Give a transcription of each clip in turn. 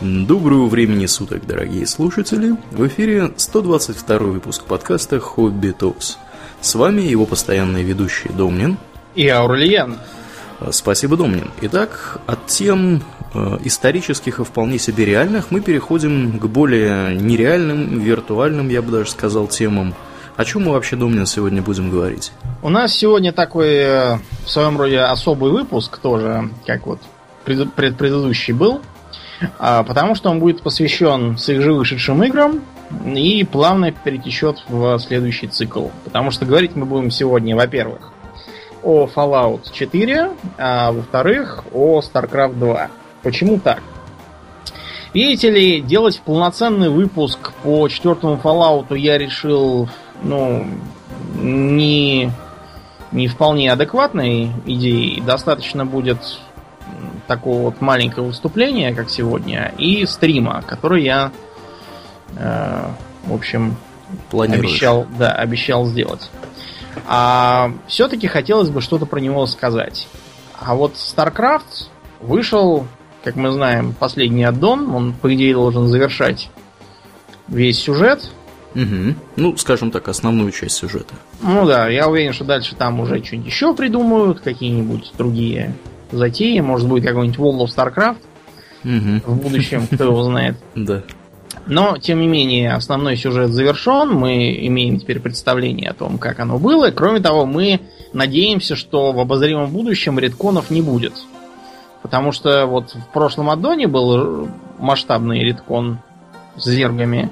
Доброго времени суток, дорогие слушатели! В эфире 122 выпуск подкаста «Хобби Токс». С вами его постоянные ведущие Домнин и Аурлиен. Спасибо, Домнин. Итак, от тем э, исторических и вполне себе реальных мы переходим к более нереальным, виртуальным, я бы даже сказал, темам. О чем мы вообще, Домнин, сегодня будем говорить? У нас сегодня такой э, в своем роде особый выпуск тоже, как вот пред, предыдущий был. А, потому что он будет посвящен свежевышедшим играм и плавно перетечет в следующий цикл. Потому что говорить мы будем сегодня, во-первых, о Fallout 4, а во-вторых, о StarCraft 2. Почему так? Видите ли, делать полноценный выпуск по четвертому Fallout я решил, ну, не, не вполне адекватной идеей. Достаточно будет такого вот маленького выступления, как сегодня, и стрима, который я, э, в общем, обещал, да, обещал сделать. А все-таки хотелось бы что-то про него сказать. А вот StarCraft вышел, как мы знаем, последний аддон. Он, по идее, должен завершать весь сюжет. Угу. Ну, скажем так, основную часть сюжета. Ну да, я уверен, что дальше там уже что-нибудь еще придумают, какие-нибудь другие затеи. Может быть, какой-нибудь World of StarCraft угу. в будущем, кто его знает. Да. Но, тем не менее, основной сюжет завершен. Мы имеем теперь представление о том, как оно было. Кроме того, мы надеемся, что в обозримом будущем редконов не будет. Потому что вот в прошлом аддоне был масштабный редкон с зергами,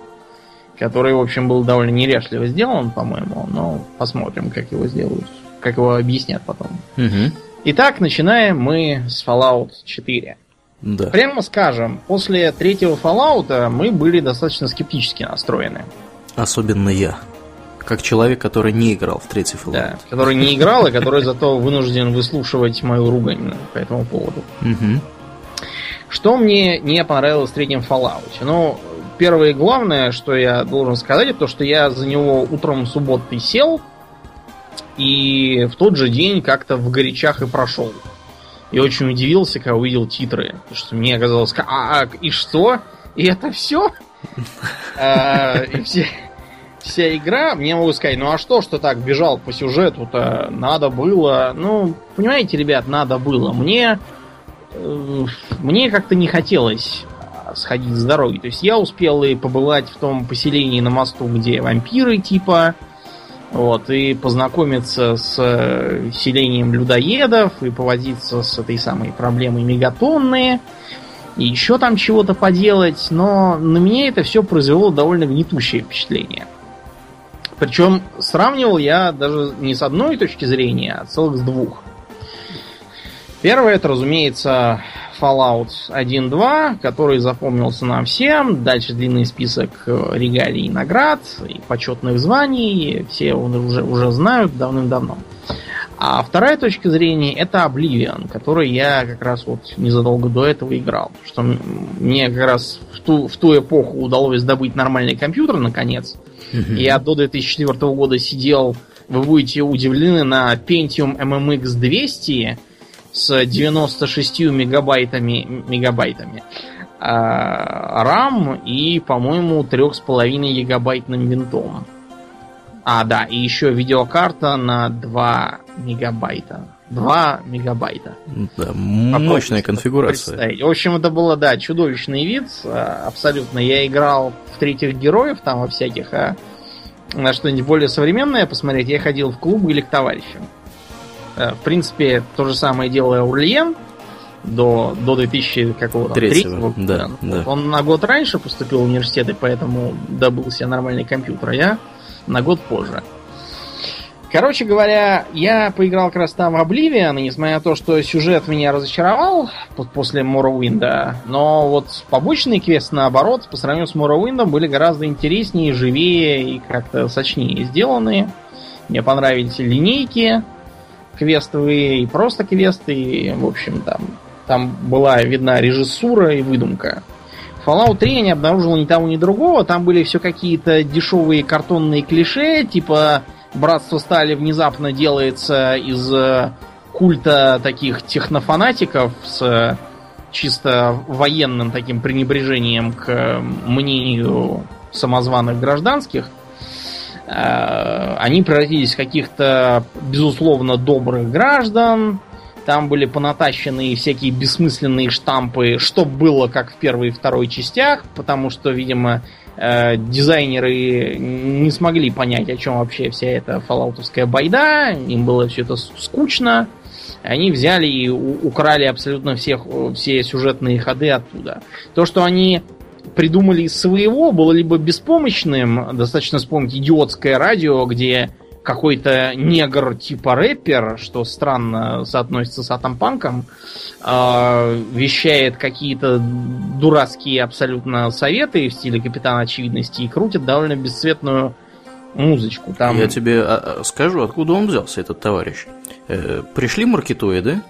который, в общем, был довольно неряшливо сделан, по-моему. Но посмотрим, как его сделают. Как его объяснят потом. Угу. Итак, начинаем мы с Fallout 4. Да. Прямо скажем, после третьего Fallout мы были достаточно скептически настроены. Особенно я. Как человек, который не играл в третий Fallout. Да, который не играл и который зато вынужден выслушивать мою ругань по этому поводу. Угу. Что мне не понравилось в третьем Fallout? Ну, первое и главное, что я должен сказать, это то, что я за него утром субботы сел, и в тот же день как-то в горячах и прошел. И очень удивился, когда увидел титры. Что мне оказалось, а, а и что? И это все? А, все, вся игра, мне могу сказать, ну а что, что так бежал по сюжету-то, надо было. Ну, понимаете, ребят, надо было. Мне, э, мне как-то не хотелось сходить с дороги. То есть я успел и побывать в том поселении на мосту, где вампиры типа, вот, и познакомиться с э, селением людоедов, и повозиться с этой самой проблемой мегатонные, и еще там чего-то поделать, но на меня это все произвело довольно гнетущее впечатление. Причем сравнивал я даже не с одной точки зрения, а целых с двух. Первое, это, разумеется, Fallout 1.2, который запомнился нам всем. Дальше длинный список э, регалий и наград, и почетных званий. Все уже, уже знают давным-давно. А вторая точка зрения это Oblivion, который я как раз вот незадолго до этого играл. Что мне как раз в ту, в ту эпоху удалось добыть нормальный компьютер, наконец. Mm-hmm. Я до 2004 года сидел, вы будете удивлены, на Pentium MMX 200 с 96 мегабайтами, мегабайтами а, RAM и, по-моему, 3,5 гигабайтным винтом. А, да, и еще видеокарта на 2 мегабайта. 2 мегабайта. Да, мощная конфигурация. В общем, это было, да, чудовищный вид. А, абсолютно. Я играл в третьих героев там во всяких, а на что-нибудь более современное посмотреть, я ходил в клуб или к товарищам. Э, в принципе, то же самое делал Урлиен до, до 2000 какого-то третьего. Да, да. Он на год раньше поступил в университет, и поэтому добыл себе нормальный компьютер, а я на год позже. Короче говоря, я поиграл как раз там в Oblivion, и несмотря на то, что сюжет меня разочаровал после Morrowind'а, но вот побочные квесты, наоборот, по сравнению с Morrowind'ом, были гораздо интереснее, живее и как-то сочнее сделаны. Мне понравились линейки, квестовые, и просто квесты, и, в общем, там, там была видна режиссура и выдумка. Fallout 3 я не обнаружил ни того, ни другого. Там были все какие-то дешевые картонные клише, типа Братство Стали внезапно делается из э, культа таких технофанатиков с чисто военным таким пренебрежением к мнению самозваных гражданских, э, они превратились в каких-то, безусловно, добрых граждан. Там были понатащены всякие бессмысленные штампы, что было как в первой и второй частях, потому что, видимо, э, дизайнеры не смогли понять, о чем вообще вся эта фоллаутовская байда. Им было все это скучно. Они взяли и украли абсолютно всех, все сюжетные ходы оттуда. То, что они придумали из своего, было либо беспомощным, достаточно вспомнить идиотское радио, где какой-то негр типа рэпер, что странно соотносится с атомпанком, э, вещает какие-то дурацкие абсолютно советы в стиле Капитана Очевидности и крутит довольно бесцветную музычку. Там... Я тебе а, а, скажу, откуда он взялся, этот товарищ. Э, пришли маркетоиды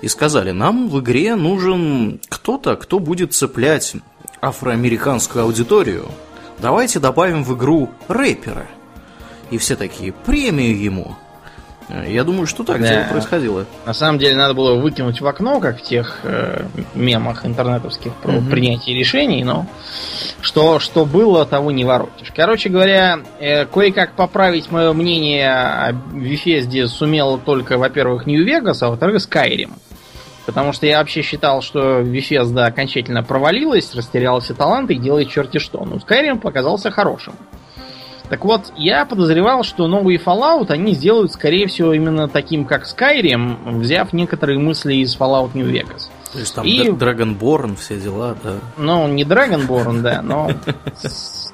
и сказали, нам в игре нужен кто-то, кто будет цеплять афроамериканскую аудиторию. Давайте добавим в игру рэпера. И все такие, премию ему. Э, я думаю, что так да. дело происходило. На самом деле надо было выкинуть в окно, как в тех э, мемах интернетовских про угу. принятие решений, но что, что было, того не воротишь. Короче говоря, э, кое-как поправить мое мнение о Вифезде сумел только, во-первых, Нью-Вегас, а во-вторых, Skyrim. Потому что я вообще считал, что Вифезда окончательно провалилась, растеряла все таланты и делает черти что. Но Skyrim показался хорошим. Так вот, я подозревал, что новый Fallout они сделают, скорее всего, именно таким, как Skyrim, взяв некоторые мысли из Fallout New Vegas. То есть там и... Dragonborn, все дела, да. Ну, не Dragonborn, да, но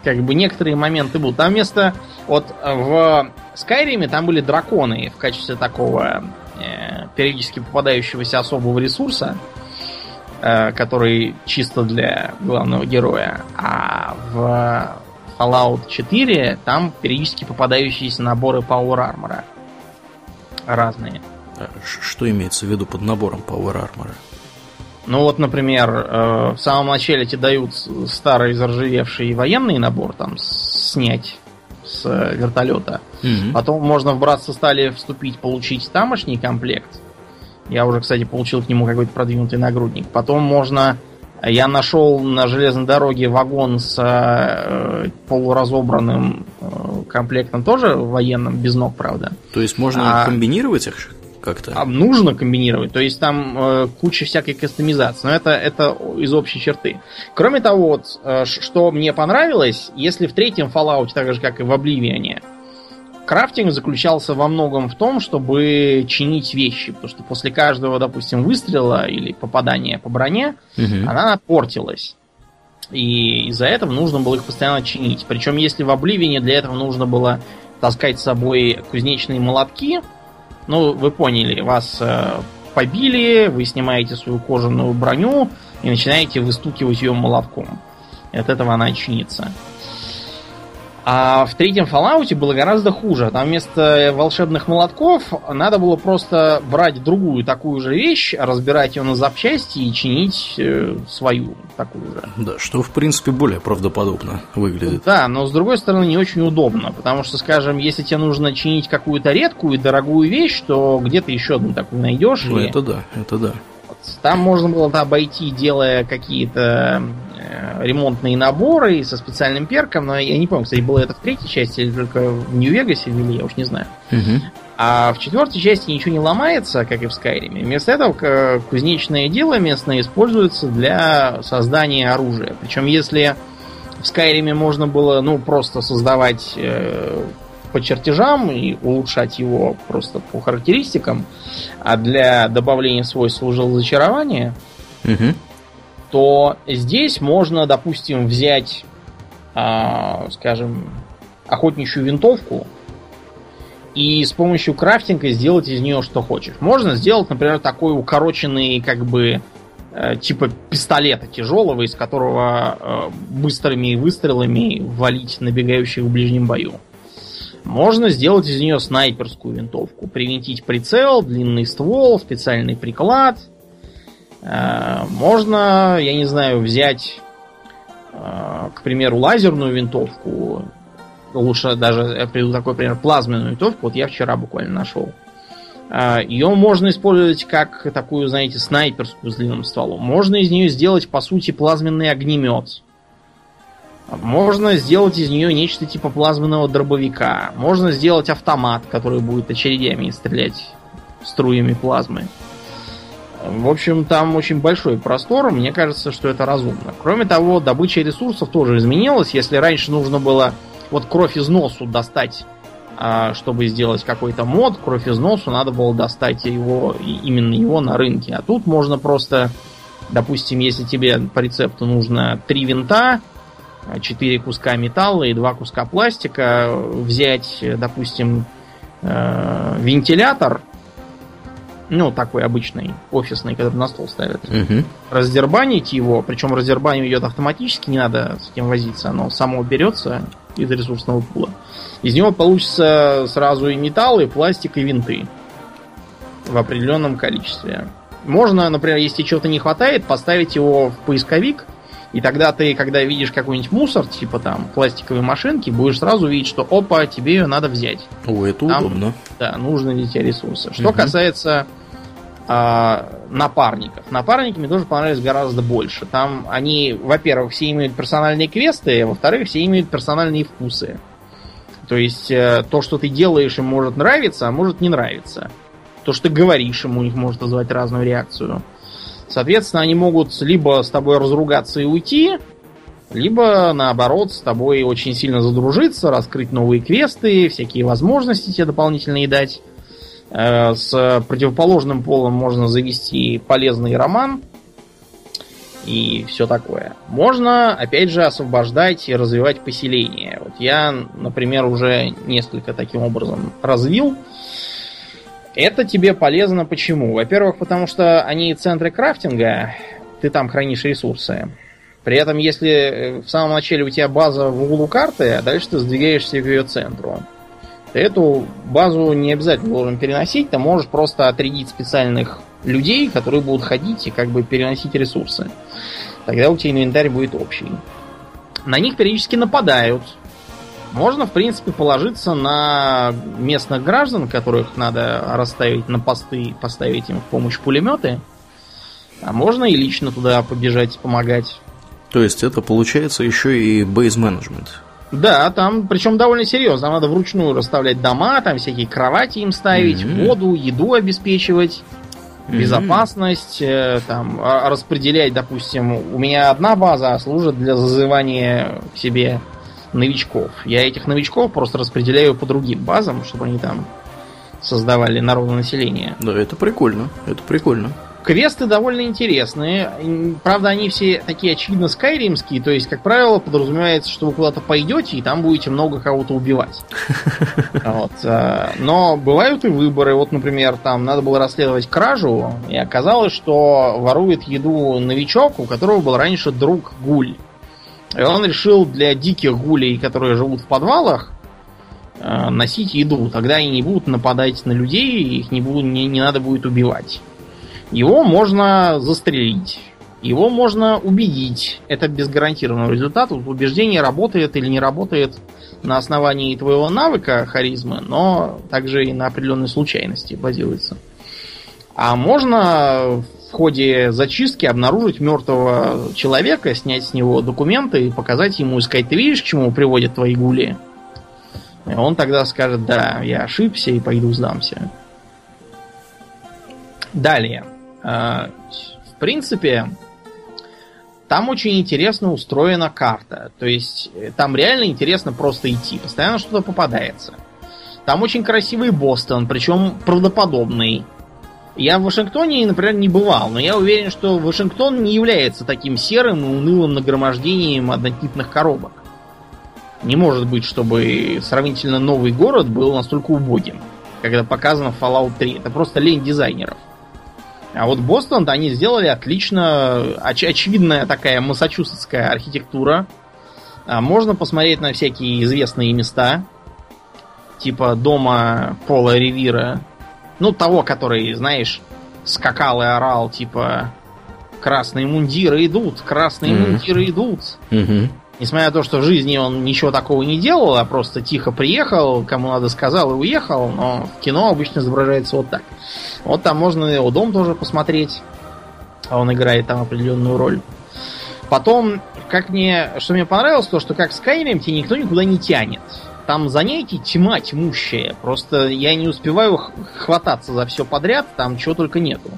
как бы некоторые моменты будут. Там вместо... Вот в Skyrim там были драконы в качестве такого периодически попадающегося особого ресурса, э, который чисто для главного героя. А в Fallout 4 там периодически попадающиеся наборы Power Armor. Разные. А что имеется в виду под набором Power Armor? Ну вот, например, э, в самом начале тебе дают старый заржавевший военный набор, там, снять с вертолета. Mm-hmm. Потом можно в братство стали вступить, получить тамошний комплект. Я уже, кстати, получил к нему какой-то продвинутый нагрудник. Потом можно я нашел на железной дороге вагон с э, полуразобранным э, комплектом, тоже военным, без ног, правда. То есть можно а, комбинировать их как-то? А нужно комбинировать. То есть там э, куча всякой кастомизации. Но это, это из общей черты. Кроме того, вот, э, что мне понравилось, если в третьем Fallout, так же как и в Обливионе, крафтинг заключался во многом в том, чтобы чинить вещи. Потому что после каждого, допустим, выстрела или попадания по броне, угу. она портилась. И из-за этого нужно было их постоянно чинить. Причем, если в Обливине для этого нужно было таскать с собой кузнечные молотки, ну, вы поняли, вас э, побили, вы снимаете свою кожаную броню и начинаете выстукивать ее молотком. И от этого она чинится. А в третьем Fallout было гораздо хуже. Там вместо волшебных молотков надо было просто брать другую такую же вещь, разбирать ее на запчасти и чинить э, свою такую же. Да, что в принципе более правдоподобно выглядит. Да, но с другой стороны не очень удобно, потому что, скажем, если тебе нужно чинить какую-то редкую и дорогую вещь, то где ты еще одну такую найдешь? Ну, и... это да, это да. Там можно было обойти, делая какие-то ремонтные наборы со специальным перком, но я не помню, кстати, было это в третьей части или только в Нью-Вегасе ввели, я уж не знаю. Угу. А в четвертой части ничего не ломается, как и в Скайриме. Вместо этого кузнечное дело местное используется для создания оружия. Причем если в Скайриме можно было, ну, просто создавать э, по чертежам и улучшать его просто по характеристикам, а для добавления свойств служило зачарование, угу то здесь можно, допустим, взять, э, скажем, охотничью винтовку и с помощью крафтинга сделать из нее что хочешь. Можно сделать, например, такой укороченный, как бы, э, типа пистолета тяжелого, из которого э, быстрыми выстрелами валить набегающих в ближнем бою. Можно сделать из нее снайперскую винтовку, привинтить прицел, длинный ствол, специальный приклад – можно, я не знаю, взять, э, к примеру, лазерную винтовку. Лучше даже, я приведу такой пример, плазменную винтовку. Вот я вчера буквально нашел. А, Ее можно использовать как такую, знаете, снайперскую с длинным стволом. Можно из нее сделать, по сути, плазменный огнемет. Можно сделать из нее нечто типа плазменного дробовика. Можно сделать автомат, который будет очередями стрелять струями плазмы. В общем, там очень большой простор, мне кажется, что это разумно. Кроме того, добыча ресурсов тоже изменилась. Если раньше нужно было вот кровь из носу достать, а, чтобы сделать какой-то мод, кровь из носу надо было достать его, именно его на рынке. А тут можно просто, допустим, если тебе по рецепту нужно три винта, 4 куска металла и 2 куска пластика, взять, допустим, э, вентилятор, ну, такой обычный, офисный, который на стол ставят, Угу. раздербанить его, причем раздербанивание идет автоматически, не надо с этим возиться, оно само берется из ресурсного пула. Из него получится сразу и металл, и пластик, и винты в определенном количестве. Можно, например, если чего-то не хватает, поставить его в поисковик, и тогда ты, когда видишь какой-нибудь мусор, типа там пластиковые машинки, будешь сразу видеть, что опа, тебе ее надо взять. О, это Там- удобно. Да, нужны ли тебе ресурсы. Что Мгм. касается а, напарников. Напарники мне тоже понравились гораздо больше. Там они, во-первых, все имеют персональные квесты, а во-вторых, все имеют персональные вкусы. То есть э, то, что ты делаешь, им может нравиться, а может не нравиться. То, что ты говоришь, ему у них может вызывать разную реакцию. Соответственно, они могут либо с тобой разругаться и уйти, либо, наоборот, с тобой очень сильно задружиться, раскрыть новые квесты, всякие возможности тебе дополнительные дать. Э, С противоположным полом можно завести полезный роман и все такое. Можно, опять же, освобождать и развивать поселение. Вот я, например, уже несколько таким образом развил. Это тебе полезно почему? Во-первых, потому что они центры крафтинга, ты там хранишь ресурсы. При этом, если э, в самом начале у тебя база в углу карты, а дальше ты сдвигаешься к ее центру, ты эту базу не обязательно должен переносить, ты можешь просто отрядить специальных людей, которые будут ходить и как бы переносить ресурсы. Тогда у тебя инвентарь будет общий. На них периодически нападают. Можно, в принципе, положиться на местных граждан, которых надо расставить на посты, поставить им в помощь пулеметы. А можно и лично туда побежать, помогать. То есть это получается еще и бейз-менеджмент. Да, там, причем довольно серьезно. Там надо вручную расставлять дома, там всякие кровати им ставить, Мгм. воду, еду обеспечивать, Мгм. безопасность, э, там, а- распределять, допустим, у меня одна база служит для зазывания к себе новичков. Я этих новичков просто распределяю по другим базам, чтобы они там создавали народонаселение. Да, это прикольно. Это прикольно. Квесты довольно интересные. Правда, они все такие очевидно скайримские. То есть, как правило, подразумевается, что вы куда-то пойдете и там будете много кого-то убивать. Вот. э, Но бывают и выборы. Вот, например, там надо было расследовать кражу, и оказалось, что ворует еду новичок, у которого был раньше друг гуль. И он решил для диких гулей, которые живут в подвалах, э, носить еду. Тогда они не будут нападать на людей, их не, будут, не, не надо будет убивать. Его можно застрелить. Его можно убедить. Это без гарантированного результата. Убеждение работает или не работает на основании твоего навыка харизмы, но также и на определенной случайности базируется. А можно в ходе зачистки обнаружить мертвого человека, снять с него документы и показать ему, сказать, ты видишь, к чему приводят твои гули? И он тогда скажет, да, я ошибся и пойду сдамся. Далее. Э, В принципе, там очень интересно устроена карта. То есть э, там реально интересно просто идти. Постоянно что-то попадается. Там очень красивый Бостон, причем правдоподобный. Я в Вашингтоне, например, не бывал, но я уверен, что Вашингтон не является таким серым и унылым нагромождением однотипных коробок. Не может быть, чтобы сравнительно новый город был настолько убогим, когда показано Fallout 3. Это просто лень дизайнеров. А вот Бостон они сделали отлично. Оч- очевидная такая массачусетская архитектура. А, Можно посмотреть на всякие известные места. Типа дома Пола Ревира. Ну, того, который, знаешь, скакал и орал, типа Красные мундиры идут, красные Мгм. мундиры идут. Мгм. Несмотря на то, что в жизни он ничего такого не делал, а просто тихо приехал, кому надо сказал и уехал, но в кино обычно изображается вот так. Вот там можно его дом тоже посмотреть, а он играет там определенную роль. Потом, как мне, что мне понравилось, то, что как Skyrim тебе никто никуда не тянет. Там занятий тьма тьмущая. Просто я не успеваю хвататься за все подряд, там чего только нету.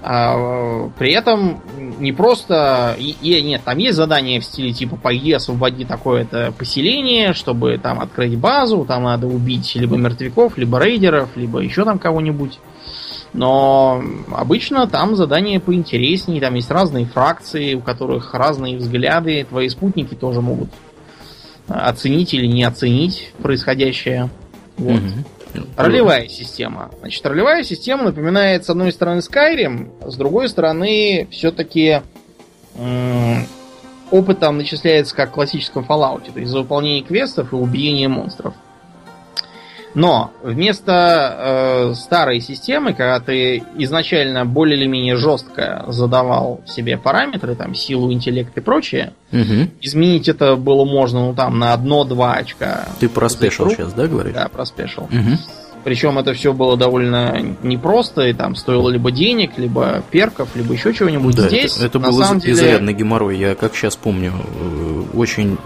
А, при этом не просто... И, и, нет, там есть задания в стиле типа пойди освободи такое-то поселение, чтобы там открыть базу, там надо убить либо мертвяков, либо рейдеров, либо еще там кого-нибудь. Но обычно там задания поинтереснее, там есть разные фракции, у которых разные взгляды, твои спутники тоже могут оценить или не оценить происходящее. Вот. Угу. Ролевая система. Значит, ролевая система напоминает, с одной стороны, Skyrim, с другой стороны, все-таки опыт там начисляется как в классическом Fallout, то есть за выполнение квестов и убиение монстров. Но вместо э, старой системы, когда ты изначально более или менее жестко задавал себе параметры, там силу, интеллект и прочее, угу. изменить это было можно, ну там на одно-два очка. Ты про SPECIAL сейчас, да, говоришь? Да, про SPECIAL. Угу. Причем это все было довольно непросто, и там стоило либо денег, либо перков, либо еще чего-нибудь. Да, Здесь, это, это было самом деле... изрядно геморрой. Я, как сейчас помню, э, очень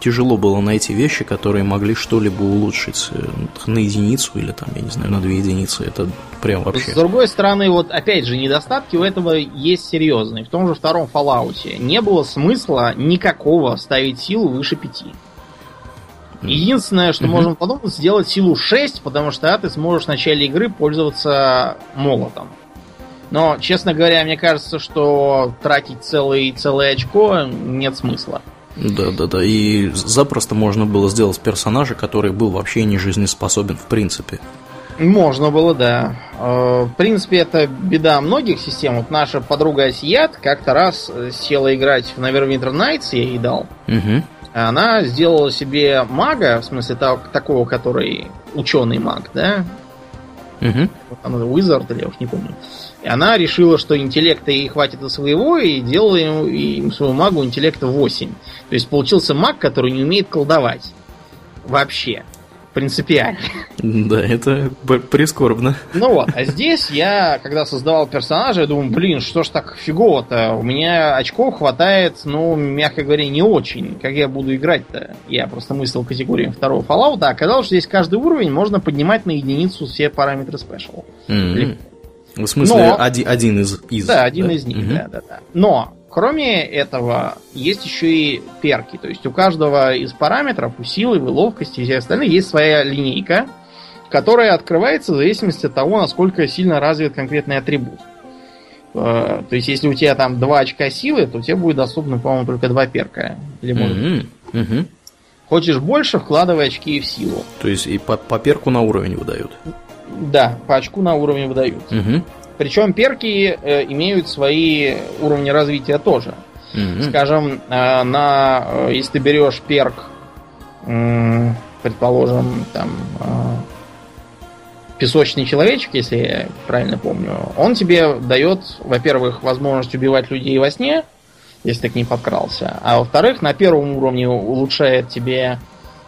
тяжело было найти вещи, которые могли что-либо улучшить э, на единицу или там, я не знаю, на две единицы. Это прям вообще... С другой стороны, вот опять же, недостатки у этого есть серьезные. В том же втором Fallout не было смысла никакого ставить силу выше пяти. Единственное, что угу. можем подумать, сделать силу 6, потому что ты сможешь в начале игры пользоваться молотом. Но, честно говоря, мне кажется, что тратить целый, целое очко нет смысла. Да, да, да. И запросто можно было сделать персонажа, который был вообще не жизнеспособен в принципе. Можно было, да. Э, в принципе, это беда многих систем. Вот наша подруга Асият как-то раз села играть в Neverwinter Nights, я ей дал. Угу. Она сделала себе мага, в смысле так, такого, который ученый маг, да? Угу. Она Wizard, или я уж не помню. И она решила, что интеллекта ей хватит и своего, и делала ему, и своему магу интеллекта 8. То есть получился маг, который не умеет колдовать. Вообще принципиально. Да, это прискорбно. Ну вот, а здесь я, когда создавал персонажа, я думаю, блин, что ж так фигово-то? У меня очков хватает, ну, мягко говоря, не очень. Как я буду играть-то? Я просто мыслил категориям второго Fallout, а оказалось, что здесь каждый уровень можно поднимать на единицу все параметры спешл. Mm-hmm. В смысле, Но... один, один из, из. Да, один да? из них, mm-hmm. да, да, да. Но Кроме этого, есть еще и перки. То есть у каждого из параметров, у силы, у ловкости и всех остальных есть своя линейка, которая открывается в зависимости от того, насколько сильно развит конкретный атрибут. Э, то есть, если у тебя там 2 очка силы, то тебе будет доступно, по-моему, только 2 перка. Или может mm-hmm. Mm-hmm. Хочешь больше, вкладывай очки в силу. То есть и по, по перку на уровень выдают? Да, по очку на уровень выдают. Угу. Причем перки э, имеют свои уровни развития тоже. Mm-hmm. Скажем, э, на, э, если ты берешь перк, э, предположим, там э, песочный человечек, если я правильно помню, он тебе дает, во-первых, возможность убивать людей во сне, если ты к ним подкрался, а во-вторых, на первом уровне улучшает тебе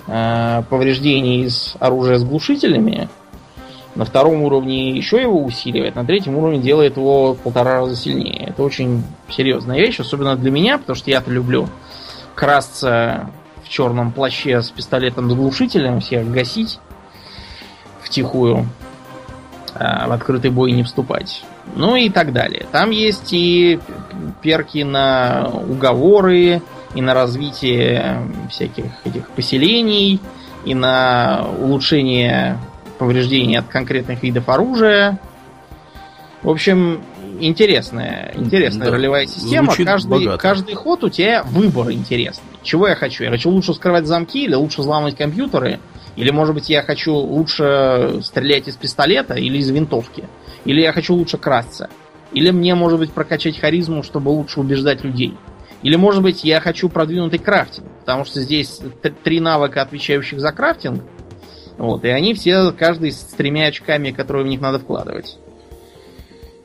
э, повреждения из оружия с глушителями, на втором уровне еще его усиливает, на третьем уровне делает его в полтора раза сильнее. Это очень серьезная вещь, особенно для меня, потому что я-то люблю красться в черном плаще с пистолетом с глушителем, всех гасить втихую, а в открытый бой не вступать. Ну и так далее. Там есть и перки на уговоры, и на развитие всяких этих поселений, и на улучшение повреждений от конкретных видов оружия. В общем, интересная, интересная да, ролевая система. Каждый, каждый ход у тебя выбор интересный. Чего я хочу? Я хочу лучше скрывать замки или лучше взламывать компьютеры? Или, может быть, я хочу лучше стрелять из пистолета или из винтовки? Или я хочу лучше красться? Или мне, может быть, прокачать харизму, чтобы лучше убеждать людей? Или, может быть, я хочу продвинутый крафтинг, потому что здесь три навыка, отвечающих за крафтинг, вот, и они все, каждый с тремя очками, которые в них надо вкладывать.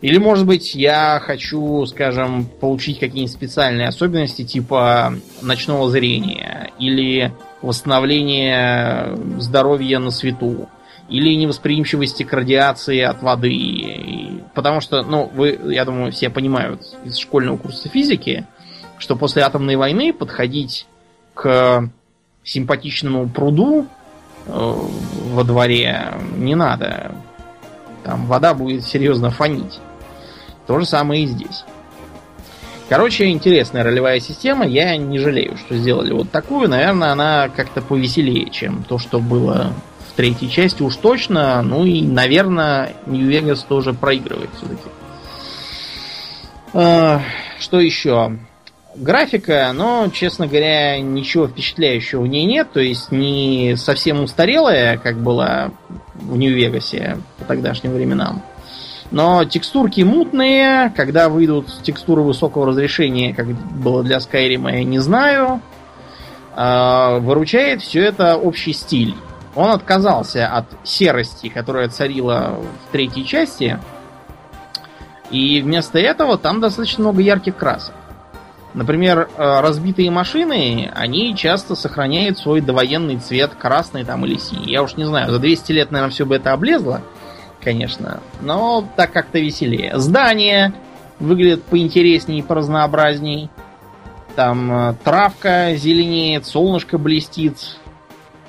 Или, может быть, я хочу, скажем, получить какие-нибудь специальные особенности типа ночного зрения или восстановления здоровья на свету или невосприимчивости к радиации от воды. Потому что, ну, вы, я думаю, все понимают из школьного курса физики, что после атомной войны подходить к симпатичному пруду во дворе не надо. Там вода будет серьезно фонить. То же самое и здесь. Короче, интересная ролевая система. Я не жалею, что сделали вот такую. Наверное, она как-то повеселее, чем то, что было в третьей части уж точно. Ну и, наверное, Нью-Вегас тоже проигрывает все-таки. А, что еще? Графика, но, честно говоря, ничего впечатляющего в ней нет. То есть не совсем устарелая, как была в Нью-Вегасе по тогдашним временам. Но текстурки мутные, когда выйдут текстуры высокого разрешения, как было для Skyrim, я не знаю. А, выручает все это общий стиль. Он отказался от серости, которая царила в третьей части. И вместо этого там достаточно много ярких красок. Например, э, разбитые машины, они часто сохраняют свой довоенный цвет, красный там или синий. Я уж не знаю, за 200 лет, наверное, все бы это облезло конечно. Но так как-то веселее. Здания выглядят поинтереснее и поразнообразней. Там э, травка зеленеет, солнышко блестит,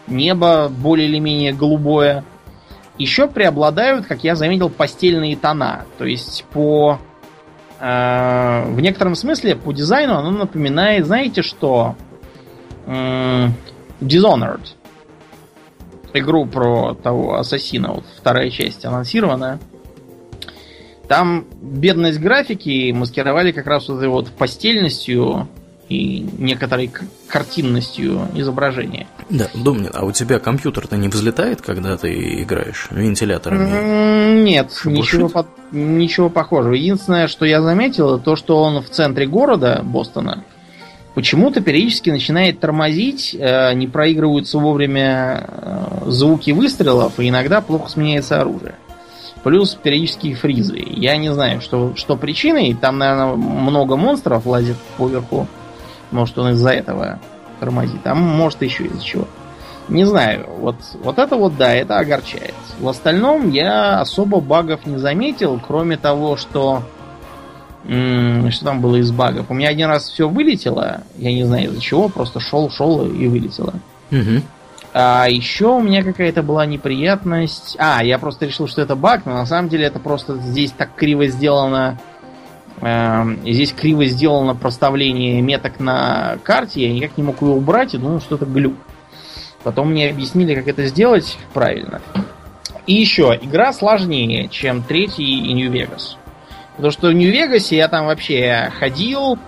небо более или менее голубое. Еще преобладают, как я заметил, постельные тона. То есть по... Э, в некотором смысле по дизайну оно напоминает, знаете что? Dishonored игру про того ассасина, вот вторая часть анонсирована. Там бедность графики маскировали как раз вот этой вот постельностью и некоторой картинностью изображения. Да, Домнин, а у тебя компьютер-то не взлетает, когда ты играешь вентиляторами? Нет, ничего, по ничего похожего. Единственное, что я заметил, то, что он в центре города Бостона, почему-то периодически начинает тормозить, э, не проигрываются вовремя э, звуки выстрелов, и иногда плохо сменяется оружие. Плюс периодические фризы. Я не знаю, что, что причиной. Там, наверное, много монстров лазит поверху. Может, он из-за этого тормозит. А может, еще из-за чего. Не знаю. Вот, вот это вот, да, это огорчает. В остальном я особо багов не заметил, кроме того, что что там было из багов? У меня один раз все вылетело, я не знаю из-за чего, просто шел, шел и вылетело. Угу. А еще у меня какая-то была неприятность. А, я просто решил, что это баг, но на самом деле это просто здесь так криво сделано. Э, здесь криво сделано проставление меток на карте, я никак не мог его убрать и думал, что это глюк. Потом мне объяснили, как это сделать правильно. И еще, игра сложнее, чем третий и Vegas. Потому что в Нью-Вегасе я там вообще ходил,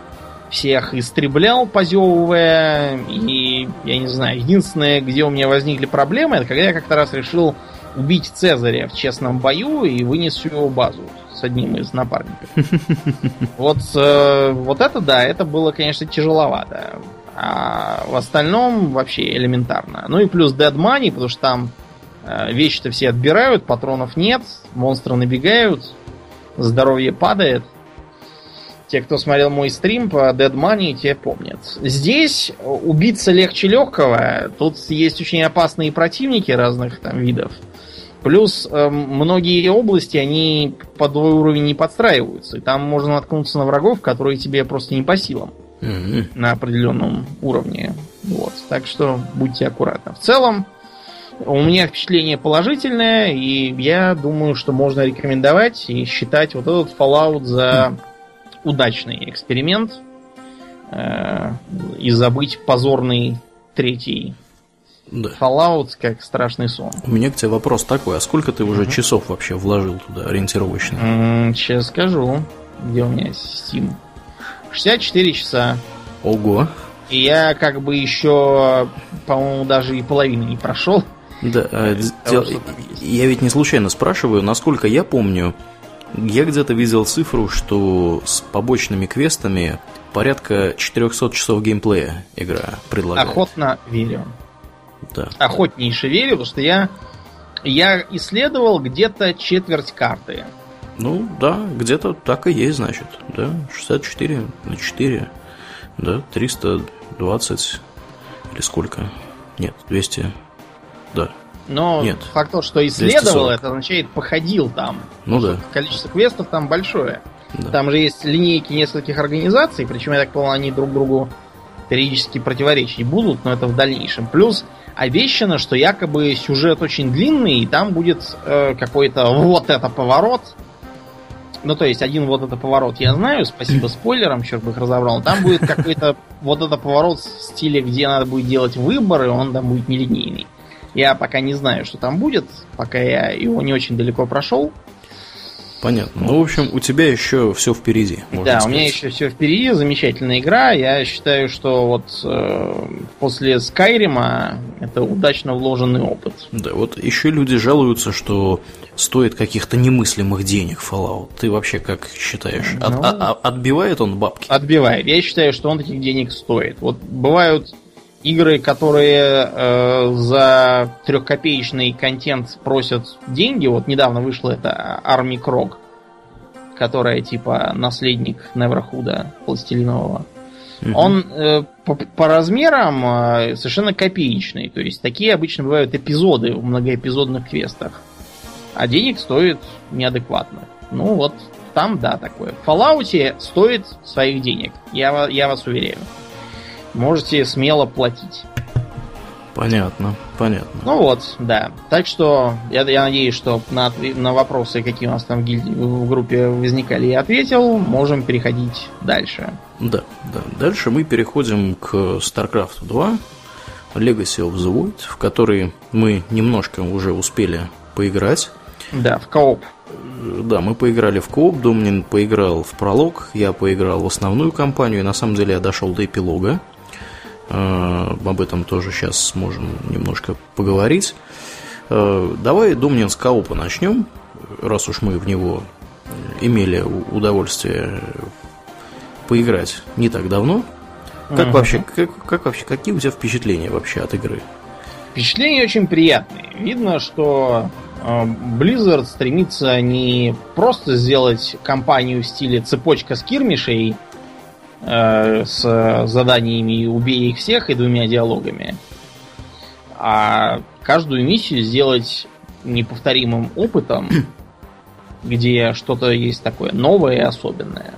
всех истреблял, позевывая, и, я не знаю, единственное, где у меня возникли проблемы, это когда я как-то раз решил убить Цезаря в честном бою и вынес его базу с одним из напарников. Вот, э, вот это да, это было, конечно, тяжеловато. А в остальном вообще элементарно. Ну и плюс Dead Money, потому что там э, вещи-то все отбирают, патронов нет, монстры набегают, здоровье падает. Те, кто смотрел мой стрим по Dead Money, те помнят. Здесь убиться легче легкого. Тут есть очень опасные противники разных там видов. Плюс э, многие области, они под твой уровень не подстраиваются. И там можно наткнуться на врагов, которые тебе просто не по силам. Mm-hmm. На определенном уровне. Вот. Так что будьте аккуратны. В целом, у меня впечатление положительное, и я думаю, что можно рекомендовать и считать вот этот Fallout за удачный эксперимент э, и забыть позорный третий да. Fallout как страшный сон. У меня к тебе вопрос такой, а сколько ты уже часов вообще вложил туда ориентировочно? Сейчас скажу. Где у меня Steam? 64 часа. Ого. И я как бы еще, по-моему, даже и половины не прошел. Да, а, дел... я ведь не случайно спрашиваю, насколько я помню, я где-то видел цифру, что с побочными квестами порядка 400 часов геймплея игра предлагает. Охотно верю. Да. Охотнейше верю, потому что я, я исследовал где-то четверть карты. Ну, да, где-то так и есть, значит. Да, 64 на 4, да, 320 или сколько? Нет, 200, да. Но Нет. факт тот, что исследовал, 240. это означает походил там. Ну да, Количество квестов там большое. да. Там же есть линейки нескольких организаций, причем, я так понял, они друг другу периодически противоречить будут, но это в дальнейшем. Плюс обещано, что якобы сюжет очень длинный, и там будет э, какой-то вот это поворот. Ну, то есть, один вот это поворот я знаю, спасибо спойлерам, черт бы их разобрал. Там будет какой-то вот это поворот в стиле, где надо будет делать выборы, он там будет нелинейный. Я пока не знаю, что там будет, пока я его не очень далеко прошел. Понятно. Ну, в общем, у тебя еще все впереди. Да, у сказать. меня еще все впереди, замечательная игра. Я считаю, что вот э, после Скайрима это удачно вложенный опыт. Да, вот еще люди жалуются, что стоит каких-то немыслимых денег Fallout. Ты вообще как считаешь? От- Ну. а- а- отбивает он бабки? Отбивает. Я считаю, что он этих денег стоит. Вот бывают игры, которые э, за трехкопеечный контент просят деньги. Вот недавно вышла это Army Крог, которая типа наследник Неверхуда пластилинового. Мгм. Он э, по, по размерам э, совершенно копеечный. То есть такие обычно бывают эпизоды в многоэпизодных квестах. А денег стоит неадекватно. Ну вот там да такое. В Fallout стоит своих денег. Я, я вас уверяю. Можете смело платить. Понятно, понятно. Ну вот, да. Так что я, я надеюсь, что на, на вопросы, какие у нас там в, гильдии- в группе возникали, я ответил. Можем переходить дальше. Да, да. Дальше мы переходим к StarCraft 2, Legacy of the Void, в который мы немножко уже успели поиграть. Да, в кооп. Да, мы поиграли в кооп, Домнин поиграл в пролог, я поиграл в основную кампанию, и на самом деле я дошел до эпилога. Э, Об этом тоже сейчас сможем немножко поговорить. Э, Давай, Домнин, с коопа начнем, раз уж мы в него имели удовольствие поиграть не так давно. Как Мгм. вообще, как, как вообще, какие у тебя впечатления вообще от игры? Впечатления очень приятные. Видно, что э, Blizzard стремится не просто сделать кампанию в стиле цепочка скирмишей э, с заданиями «убей их всех» и двумя диалогами, а каждую миссию сделать неповторимым опытом, где что-то есть такое новое и особенное.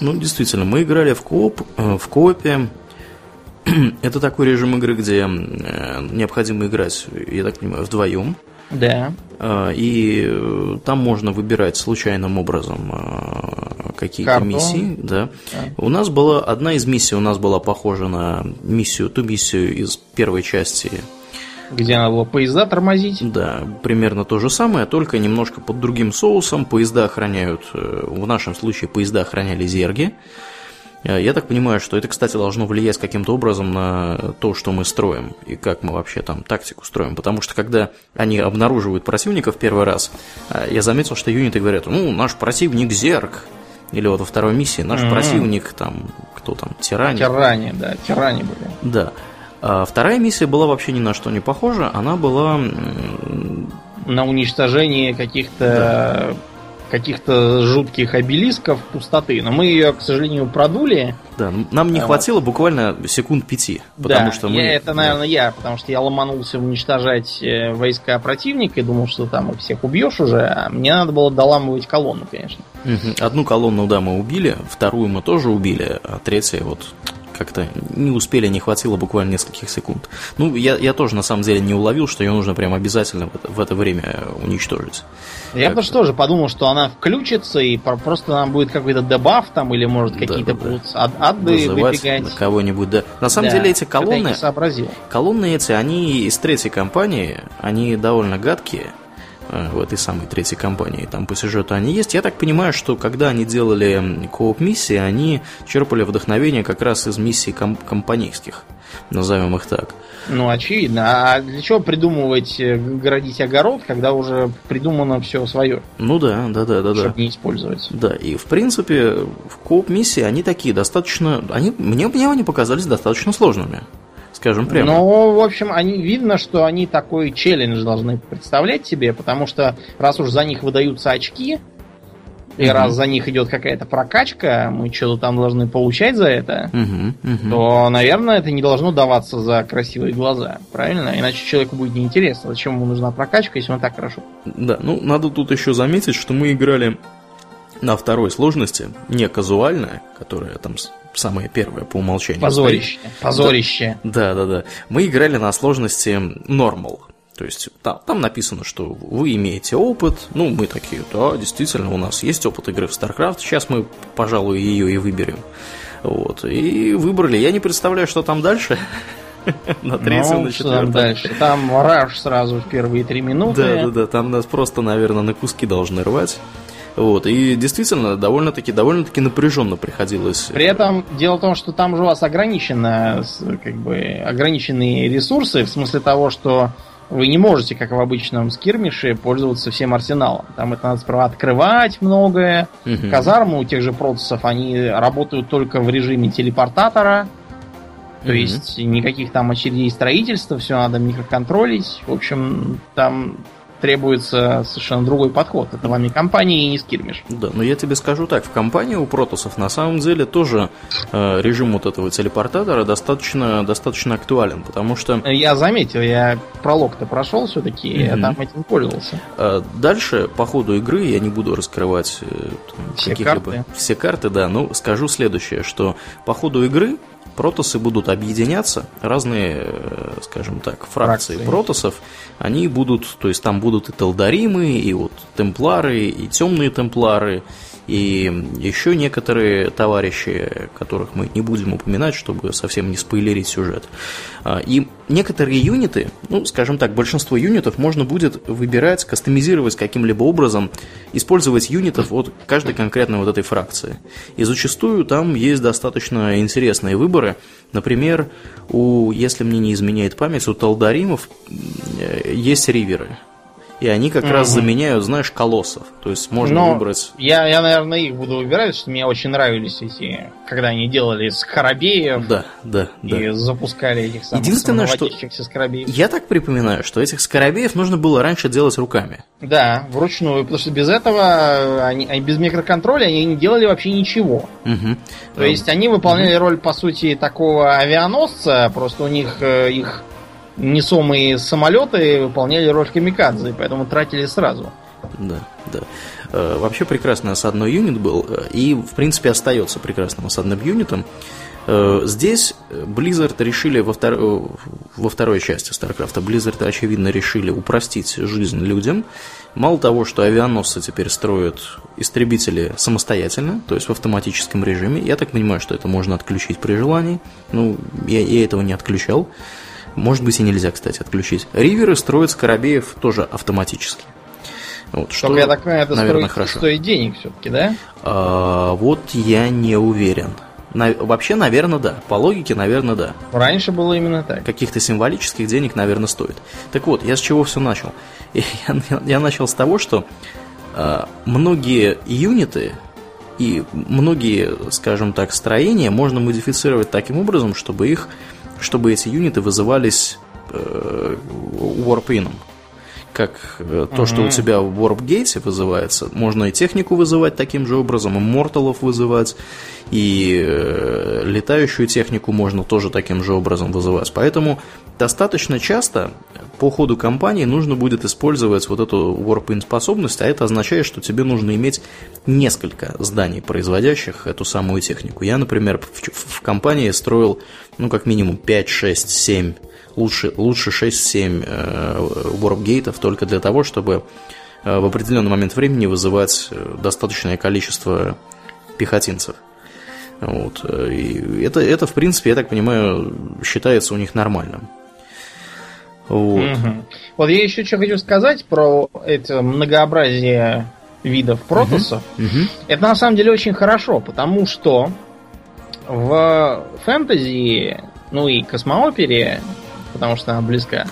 Ну, действительно, мы играли в кооп, э, в коопе. Это такой режим игры, где э, необходимо играть, я так понимаю, вдвоем. Да. И там можно выбирать случайным образом какие-то миссии. Да. Да. У нас была одна из миссий, у нас была похожа на миссию, ту миссию из первой части Где надо было поезда тормозить. Да, примерно то же самое, только немножко под другим соусом. Поезда охраняют, э, в нашем случае поезда охраняли зерги. Э, Я так понимаю, что это, кстати, должно влиять каким-то образом на то, что мы строим и как мы вообще там тактику строим. Потому что когда они обнаруживают противника в первый раз, э, я заметил, что юниты говорят, ну, наш противник зерг. Или вот во второй миссии наш Мгм. противник там, кто там, тиране. Тиране, да, тиране были. Да. А вторая миссия была вообще ни на что не похожа. Она была на уничтожение каких-то каких-то жутких обелисков пустоты. Но мы ее, к сожалению, продули. Да, нам не А. хватило буквально секунд пяти, потому да, что мы... я- это, наверное, я, потому что я ломанулся уничтожать э, войска противника и думал, что там их всех убьешь уже, а мне надо было доламывать колонну, конечно. Одну колонну, да, мы убили, вторую мы тоже убили, а третья вот как-то не успели, не хватило буквально нескольких секунд. Ну, я, я тоже на самом деле не уловил, что ее нужно прям обязательно в это, в это время уничтожить. Я Так тоже подумал, что она включится и про- просто нам будет какой-то дебаф там, или может Да, какие-то да, да. будут ад- ады Вызывать выбегать. кого-нибудь, да. На самом Да, деле эти колонны. Колонны эти, они из третьей компании, они довольно гадкие э, в этой самой третьей компании. Там по сюжету они есть. Я так понимаю, что когда они делали кооп миссии, они черпали вдохновение как раз из миссий ком- компанейских, назовем их так. Ну, очевидно. А для чего придумывать, э, городить огород, когда уже придумано все свое, Ну да, да, да, да, да. чтобы не использовать? Да, и в принципе в кооп миссии они такие достаточно, они мне мне они показались достаточно сложными, скажем прямо. Ну, в общем, они видно, что они такой челлендж должны представлять себе, потому что раз уж за них выдаются очки, и раз за них идет какая-то прокачка, мы что-то там должны получать за это, то, наверное, это не должно даваться за красивые глаза. Правильно? Иначе человеку будет неинтересно. Зачем ему нужна прокачка, если он так хорошо? Да, ну надо тут еще заметить, что мы играли на второй сложности, не казуальная, которая там самая первая по умолчанию. Позорище. Позорище. Да, да, да. Мы играли на сложности normal. То есть там, там написано, что вы имеете опыт. Ну, мы такие, да, действительно, у нас есть опыт игры в StarCraft. Сейчас мы, пожалуй, ее и выберем. Вот. И выбрали. Я не представляю, что там дальше. На третьем, ну, на четвертом. дальше? Там раш сразу в первые три минуты. Да, да, да. Там нас просто, наверное, на куски должны рвать. Вот, и действительно, довольно-таки, довольно-таки напряженно приходилось. При этом дело в том, что там же у вас ограничено, как бы, ограниченные ресурсы, в смысле того, что вы не можете, как в обычном скирмише, пользоваться всем арсеналом. Там это надо справа открывать многое. Угу. Казармы у тех же процессов, они работают только в режиме телепортатора. То угу. есть никаких там очередей строительства, все надо микроконтролить. В общем, там требуется совершенно другой подход. Это вам не компания и не скирмиш. Да, но я тебе скажу так, в компании у протосов на самом деле тоже э, режим вот этого телепортатора достаточно, достаточно актуален, потому что... Я заметил, я пролог-то прошел все-таки, mm я там этим пользовался. Э, дальше, по ходу игры, я не буду раскрывать э, все карты. Все карты, да, но скажу следующее, что по ходу игры протосы будут объединяться, разные, э, скажем так, фракции, фракции. протосов, они будут, то есть там будут и Телдаримы, и вот темплары, и темные темплары, и еще некоторые товарищи, которых мы не будем упоминать, чтобы совсем не спойлерить сюжет. А, и некоторые юниты, ну, скажем так, большинство юнитов можно будет выбирать, кастомизировать каким-либо образом, использовать юнитов от каждой конкретной вот этой фракции. И зачастую там есть достаточно интересные выборы. Например, у, если мне не изменяет память, у Талдаримов есть риверы и они как mm-hmm. раз заменяют, знаешь, колоссов. То есть можно Но выбрать. Я, я, наверное, их буду выбирать, что мне очень нравились эти, когда они делали скоробеев. Да, да, да. И запускали этих самых Единственное, что скоробеев. Я так припоминаю, что этих скоробеев нужно было раньше делать руками. Да, вручную, потому что без этого, они, они без микроконтроля они не делали вообще ничего. Угу. То есть они выполняли угу. роль, по сути, такого авианосца, просто у них э, их несомые самолеты выполняли роль камикадзе, поэтому тратили сразу. Да, да. Э, вообще прекрасный осадной юнит был, э, и в принципе остается прекрасным осадным юнитом. Э, здесь Blizzard решили во, втор... во второй части StarCraft, Blizzard, очевидно, решили упростить жизнь людям. Мало того, что авианосцы теперь строят истребители самостоятельно, то есть в автоматическом режиме. Я так понимаю, что это можно отключить при желании. Ну, я, я этого не отключал. Может быть и нельзя, кстати, отключить. Риверы строят скоробеев тоже автоматически. Вот, что, я так понимаю, это наверное, хорошо. стоит денег все-таки, да? А, вот я не уверен. На, вообще, наверное, да. По логике, наверное, да. Раньше было именно так. Каких-то символических денег, наверное, стоит. Так вот, я с чего все начал? Я, я, я начал с того, что э, многие юниты и многие, скажем так, строения можно модифицировать таким образом, чтобы их чтобы эти юниты вызывались э, warp как э, то, что у тебя в Warp Gate вызывается, можно и технику вызывать таким же образом, и морталов вызывать, и э, летающую технику можно тоже таким же образом вызывать. Поэтому достаточно часто по ходу кампании нужно будет использовать вот эту Warp способность, а это означает, что тебе нужно иметь несколько зданий, производящих эту самую технику. Я, например, в, в компании строил, ну, как минимум 5, 6, 7 лучше, лучше 6-7 э, только для того, чтобы э, в определенный момент времени вызывать э, достаточное количество пехотинцев. Вот. И это, это, в принципе, я так понимаю, считается у них нормальным. Вот. Угу. вот я еще что хочу сказать про это многообразие видов протосов. Угу. Угу. Это на самом деле очень хорошо, потому что в фэнтези, ну и космоопере потому что она близка.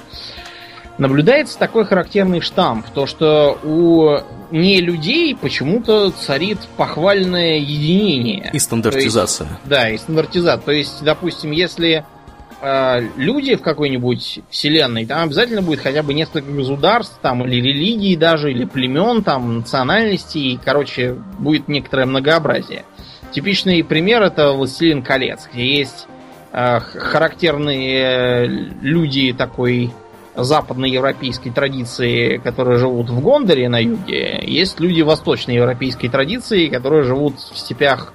Наблюдается такой характерный штамп, то что у не людей почему-то царит похвальное единение. И стандартизация. есть, да, и стандартизация. То есть, допустим, если э, люди в какой-нибудь вселенной, там обязательно будет хотя бы несколько государств, там, или религий даже, или племен, там, национальностей. Короче, будет некоторое многообразие. Типичный пример это «Властелин колец», где есть э, характерные э, люди такой западноевропейской традиции, которые живут в Гондоре на юге, есть люди восточноевропейской традиции, которые живут в степях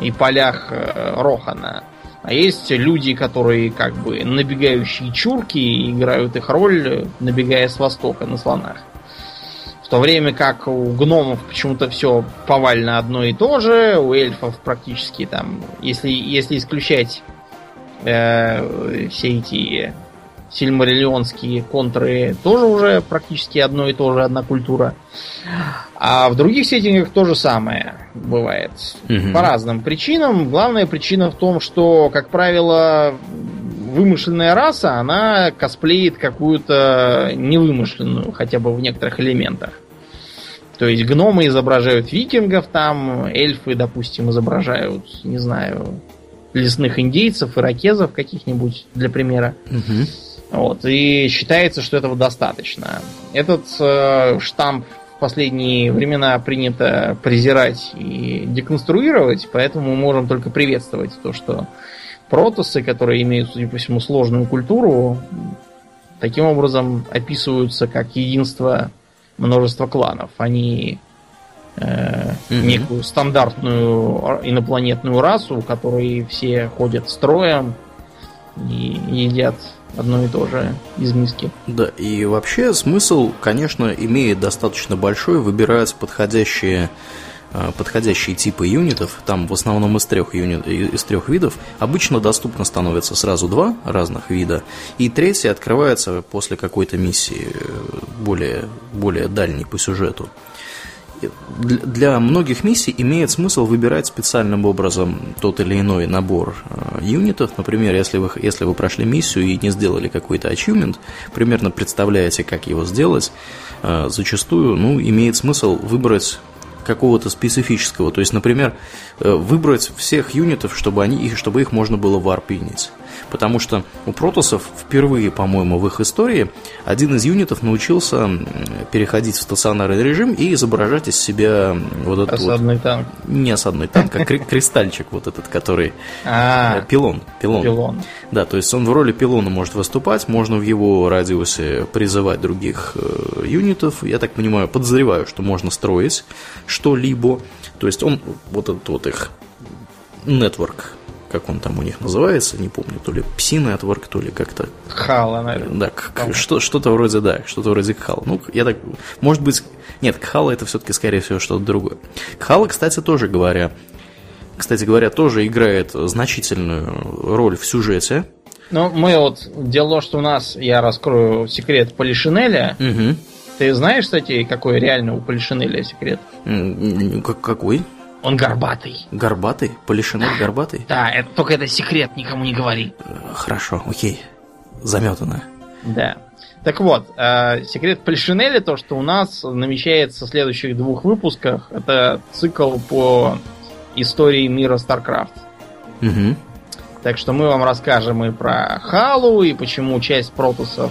и полях э, Рохана. А есть люди, которые как бы набегающие чурки играют их роль, набегая с востока на слонах. В то время как у гномов почему-то все повально одно и то же, у эльфов практически там, если, если исключать э, все эти сильмариллионские контры тоже уже практически одно и то же, одна культура. А в других сеттингах то же самое бывает. Угу. По разным причинам. Главная причина в том, что, как правило, вымышленная раса, она косплеит какую-то невымышленную, хотя бы в некоторых элементах. То есть гномы изображают викингов там, эльфы, допустим, изображают, не знаю, лесных индейцев, иракезов каких-нибудь, для примера. Угу. Вот, и считается, что этого достаточно. Этот э, штамп в последние времена принято презирать и деконструировать, поэтому мы можем только приветствовать то, что протосы, которые имеют, судя по всему, сложную культуру, таким образом описываются как единство множества кланов. Они э, mm некую стандартную инопланетную расу, у которой все ходят строем и едят одно и то же из миски. Да, и вообще смысл, конечно, имеет достаточно большой, выбираются подходящие подходящие типы юнитов, там в основном из трех, юнит, из трех видов, обычно доступно становится сразу два разных вида, и третий открывается после какой-то миссии э, более, более дальней по сюжету для многих миссий имеет смысл выбирать специальным образом тот или иной набор э, юнитов. Например, если вы, если вы прошли миссию и не сделали какой-то achievement, примерно представляете, как его сделать, э, зачастую ну, имеет смысл выбрать какого-то специфического. То есть, например, выбрать всех юнитов, чтобы, они, чтобы их можно было варпинить. Потому что у протосов впервые, по-моему, в их истории один из юнитов научился переходить в стационарный режим и изображать из себя вот этот осадный вот, танк. Не осадный танк, а кристальчик вот этот, который... А, э, пилон. Пилон. Пилон. Да, то есть он в роли пилона может выступать, можно в его радиусе призывать других э, юнитов. Я так понимаю, подозреваю, что можно строить что-либо. То есть он, вот этот вот их нетворк как он там у них называется, не помню, то ли Пси-нетворк, то ли как-то... Хала, наверное. Да, что, что-то вроде, да, что-то вроде Кхала. Ну, я так, может быть, нет, Кхала это все-таки, скорее всего, что-то другое. Кхала, кстати, тоже говоря, кстати говоря, тоже играет значительную роль в сюжете. Ну, мы вот, дело, что у нас, я раскрою секрет Полишинеля. Угу. Ты знаешь, кстати, какой реально у Полишинеля секрет? Какой? Он горбатый. Горбатый? Полишинель горбатый? Да, это, только это секрет, никому не говори. Хорошо, окей. Заметано. Да. Так вот, э, секрет Полишинеля то, что у нас намечается в следующих двух выпусках. Это цикл по истории мира StarCraft. Угу. Так что мы вам расскажем и про Халу, и почему часть протусов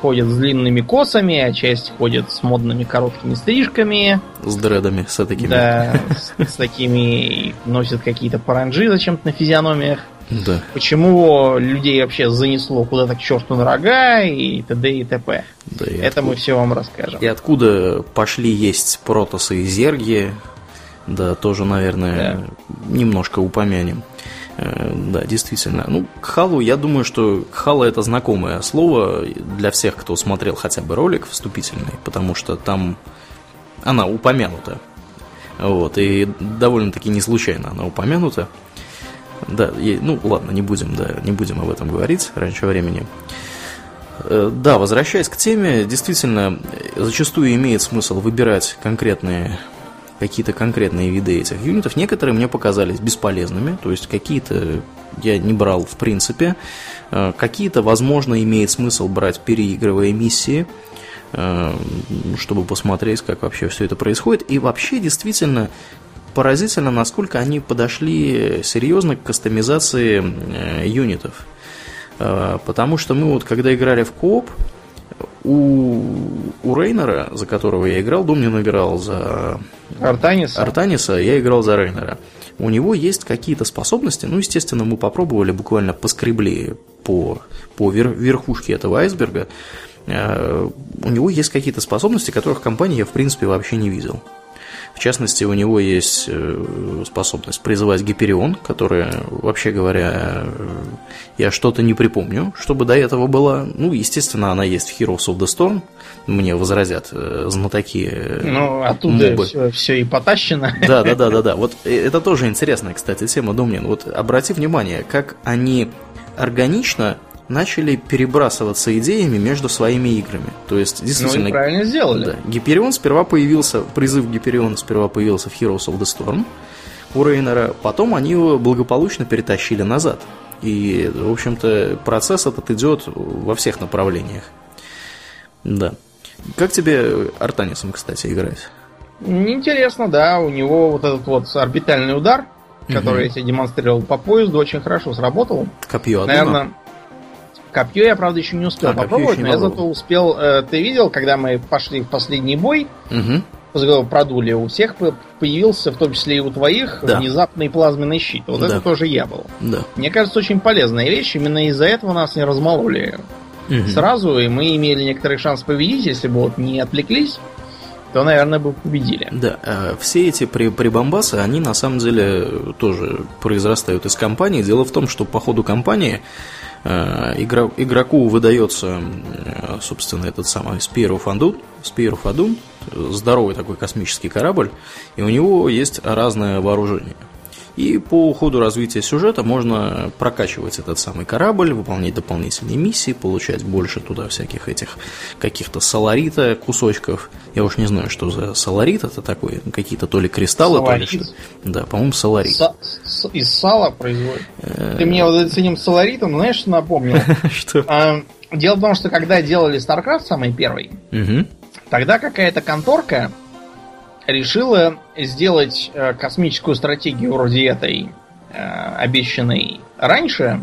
ходят с длинными косами, а часть ходит с модными короткими стрижками. С дредами, с такими. Да, с, с такими носят какие-то паранджи зачем-то на физиономиях. Да. Почему людей вообще занесло куда-то к черту на рога и т.д. и т.п. Да, и Это откуда... мы все вам расскажем. И откуда пошли есть протосы и зерги, да, тоже, наверное, да. немножко упомянем. Э, да, действительно. Ну, Кхалу, я думаю, что Кхала это знакомое слово для всех, кто смотрел хотя бы ролик вступительный, потому что там она упомянута. Вот, и довольно-таки не случайно она упомянута. Да, и, ну ладно, не будем, да, не будем об этом говорить раньше времени. Э, да, возвращаясь к теме, действительно, зачастую имеет смысл выбирать конкретные какие-то конкретные виды этих юнитов. Некоторые мне показались бесполезными, то есть какие-то я не брал в принципе. Э, какие-то, возможно, имеет смысл брать, переигрывая миссии, э, чтобы посмотреть, как вообще все это происходит. И вообще, действительно, поразительно, насколько они подошли серьезно к кастомизации э, юнитов. Потому что мы вот, когда играли в кооп, у, у Рейнера, за которого я играл, Домнин играл за Артаниса. Артаниса, я играл за Рейнера. У него есть какие-то способности, ну, естественно, мы попробовали, буквально поскребли по, по верхушке этого айсберга. Э, у него есть какие-то способности, которых компании я, в принципе, вообще не видел. В частности, у него есть э, способность призывать Гиперион, которая, вообще говоря, э, я что-то не припомню, чтобы до этого была. Ну, естественно, она есть в Heroes of the Storm. Мне возразят э, знатоки. Ну, оттуда все, все и потащено. Да, да, да, да, да. Вот это тоже интересная, кстати, тема, Домнин. Вот обрати внимание, как они органично начали перебрасываться идеями между своими играми. То есть, действительно... Ну, правильно сделали. Да, Гиперион сперва появился, призыв Гипериона сперва появился в Heroes of the Storm у Рейнера, потом они его благополучно перетащили назад. И, в общем-то, процесс этот идет во всех направлениях. Да. Как тебе Артанисом, кстати, играть? Интересно, да. У него вот этот вот орбитальный удар, который угу. я тебе демонстрировал по поезду, очень хорошо сработал. Копье одно. Наверное, Копье я, правда, еще не успел а, попробовать, но я зато успел... Э, ты видел, когда мы пошли в последний бой, угу. продули, у всех появился, в том числе и у твоих, да. внезапный плазменный щит. Вот да. это тоже я был. Да. Мне кажется, очень полезная вещь. Именно из-за этого нас не размололи угу. сразу, и мы имели некоторый шанс победить, если бы вот не отвлеклись то, наверное, бы победили. Да, э, все эти прибамбасы, они на самом деле тоже произрастают из компании. Дело в том, что по ходу кампании Э, игроку выдается, э, собственно, этот самый Spear of Adun, Spear of Adun, здоровый такой космический корабль, и у него есть разное вооружение. И по ходу развития сюжета можно прокачивать этот самый корабль, выполнять дополнительные миссии, получать больше туда всяких этих каких-то соларита кусочков. Я уж не знаю, что за соларит это такой, какие-то то ли кристаллы, соларит. то ли что. Да, по-моему, соларит. Со- с- из сала производит. Ты мне вот этим соларитом, знаешь, что напомнил? Что? А, дело в том, что когда делали StarCraft самый первый, тогда какая-то конторка решила сделать э, космическую стратегию вроде этой, э, обещанной раньше,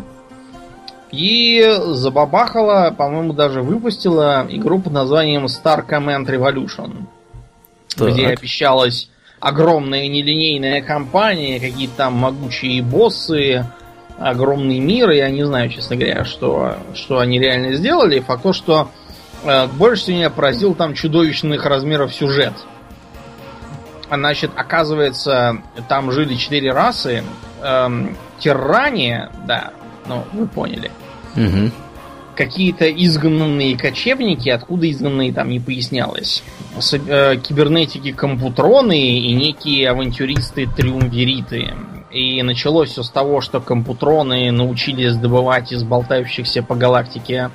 и забабахала, по-моему, даже выпустила игру под названием Star Command Revolution, так. где обещалась огромная нелинейная кампания, какие-то там могучие боссы, огромный мир, я не знаю, честно говоря, что, что они реально сделали. Факт то, что э, больше всего меня поразил там чудовищных размеров сюжет. Значит, оказывается, там жили четыре расы. Эм, Тиране, да, ну, вы поняли. Угу. Какие-то изгнанные кочевники, откуда изгнанные там не пояснялось. С, э, кибернетики компутроны и некие авантюристы-триумвириты. И началось все с того, что компутроны научились добывать из болтающихся по галактике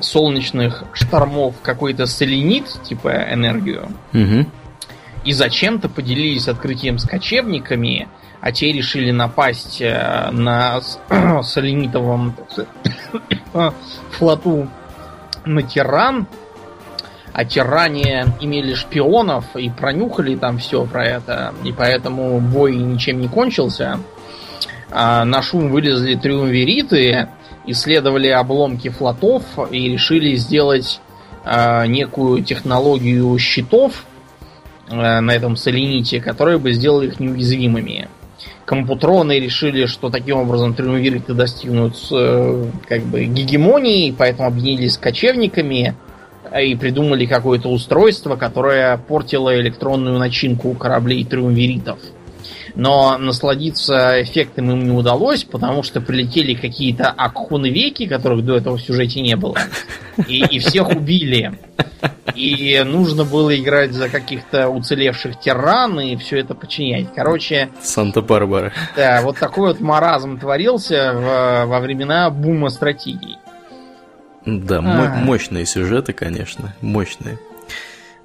солнечных штормов какой-то соленит, типа энергию. Угу. И зачем-то поделились открытием с кочевниками, а те решили напасть э, на соленитовом флоту на Тиран. А тиране имели шпионов и пронюхали там все про это. И поэтому бой ничем не кончился. А на шум вылезли триумвириты, исследовали обломки флотов и решили сделать э, некую технологию щитов э, на этом солените, которые бы сделали их неуязвимыми. Компутроны решили, что таким образом триумвириты достигнут э, как бы гегемонии, поэтому объединились с кочевниками и придумали какое-то устройство, которое портило электронную начинку кораблей триумвиритов. Но насладиться эффектом им не удалось, потому что прилетели какие-то акхунвеки, которых до этого в сюжете не было. И, и всех убили. И нужно было играть за каких-то уцелевших тиран и все это подчинять. Короче... Санта-Барбара. Да, вот такой вот маразм творился в, во времена бума стратегий. Да, а. мощные сюжеты, конечно, мощные.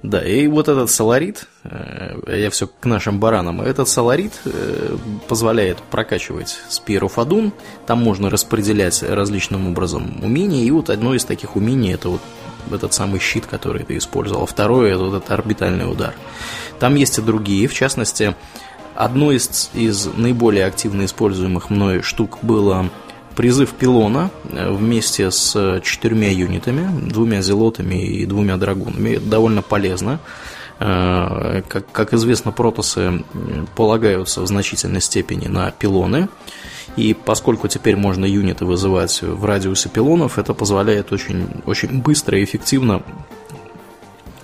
Да, и вот этот соларит, э, я все к нашим баранам, этот соларит э, позволяет прокачивать спиру фадун, там можно распределять различным образом умения, и вот одно из таких умений это вот этот самый щит, который ты использовал, второе это вот этот орбитальный удар. Там есть и другие, в частности, одно из, из наиболее активно используемых мной штук было призыв пилона э, вместе с четырьмя юнитами, двумя зелотами и двумя драгунами. Это довольно полезно. Э, как, как известно, протосы полагаются в значительной степени на пилоны. И поскольку теперь можно юниты вызывать в радиусе пилонов, это позволяет очень, очень быстро и эффективно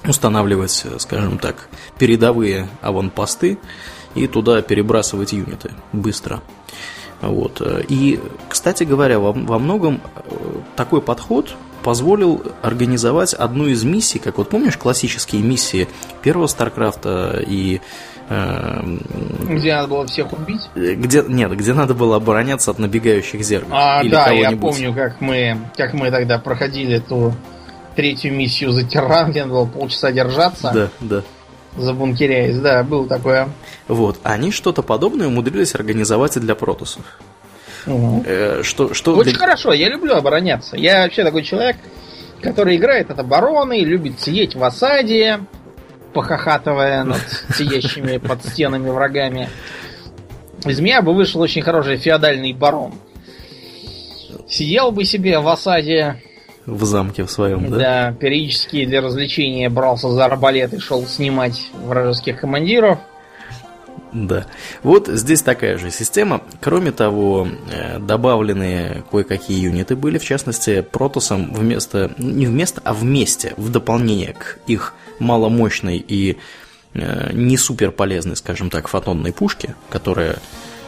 устанавливать, скажем так, передовые аванпосты и туда перебрасывать юниты быстро. Вот. И, кстати говоря, во, во многом э, такой подход позволил организовать одну из миссий, как вот помнишь классические миссии первого Старкрафта и э, где надо было всех убить? Где, нет, где надо было обороняться от набегающих зергов. А, да, я помню, как мы, как мы тогда проходили ту третью миссию за тиран, где надо было полчаса держаться. Да, да забункеряясь, да, было такое. Вот, они что-то подобное умудрились организовать и для протосов. Угу. Э, что, что Очень для... хорошо, я люблю обороняться. Я вообще такой человек, который играет от обороны, любит сидеть в осаде, похохатывая над сидящими под стенами врагами. Из меня бы вышел очень хороший феодальный барон. Сидел бы себе в осаде, в замке в своем, да? Да, периодически для развлечения брался за арбалет и шел снимать вражеских командиров. Да. Вот здесь такая же система. Кроме того, э, добавлены кое-какие юниты были, в частности, Протосом вместо, не вместо, а вместе, в дополнение к их маломощной и э, не супер полезной, скажем так, фотонной пушке, которая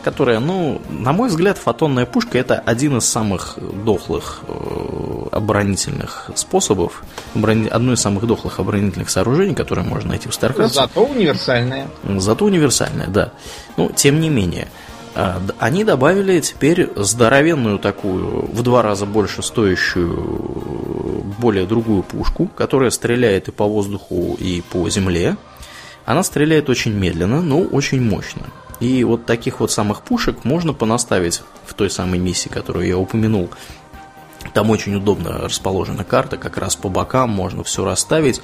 которая, ну, на мой взгляд, фотонная пушка это один из самых дохлых э, оборонительных способов, одно из самых дохлых оборонительных сооружений, которые можно найти в StarCraft. Зато универсальное. Зато универсальное, да. Ну, тем не менее, э, они добавили теперь здоровенную такую, в два раза больше стоящую, более другую пушку, которая стреляет и по воздуху, и по земле. Она стреляет очень медленно, но очень мощно. И вот таких вот самых пушек можно понаставить в той самой миссии, которую я упомянул. Там очень удобно расположена карта, как раз по бокам можно все расставить.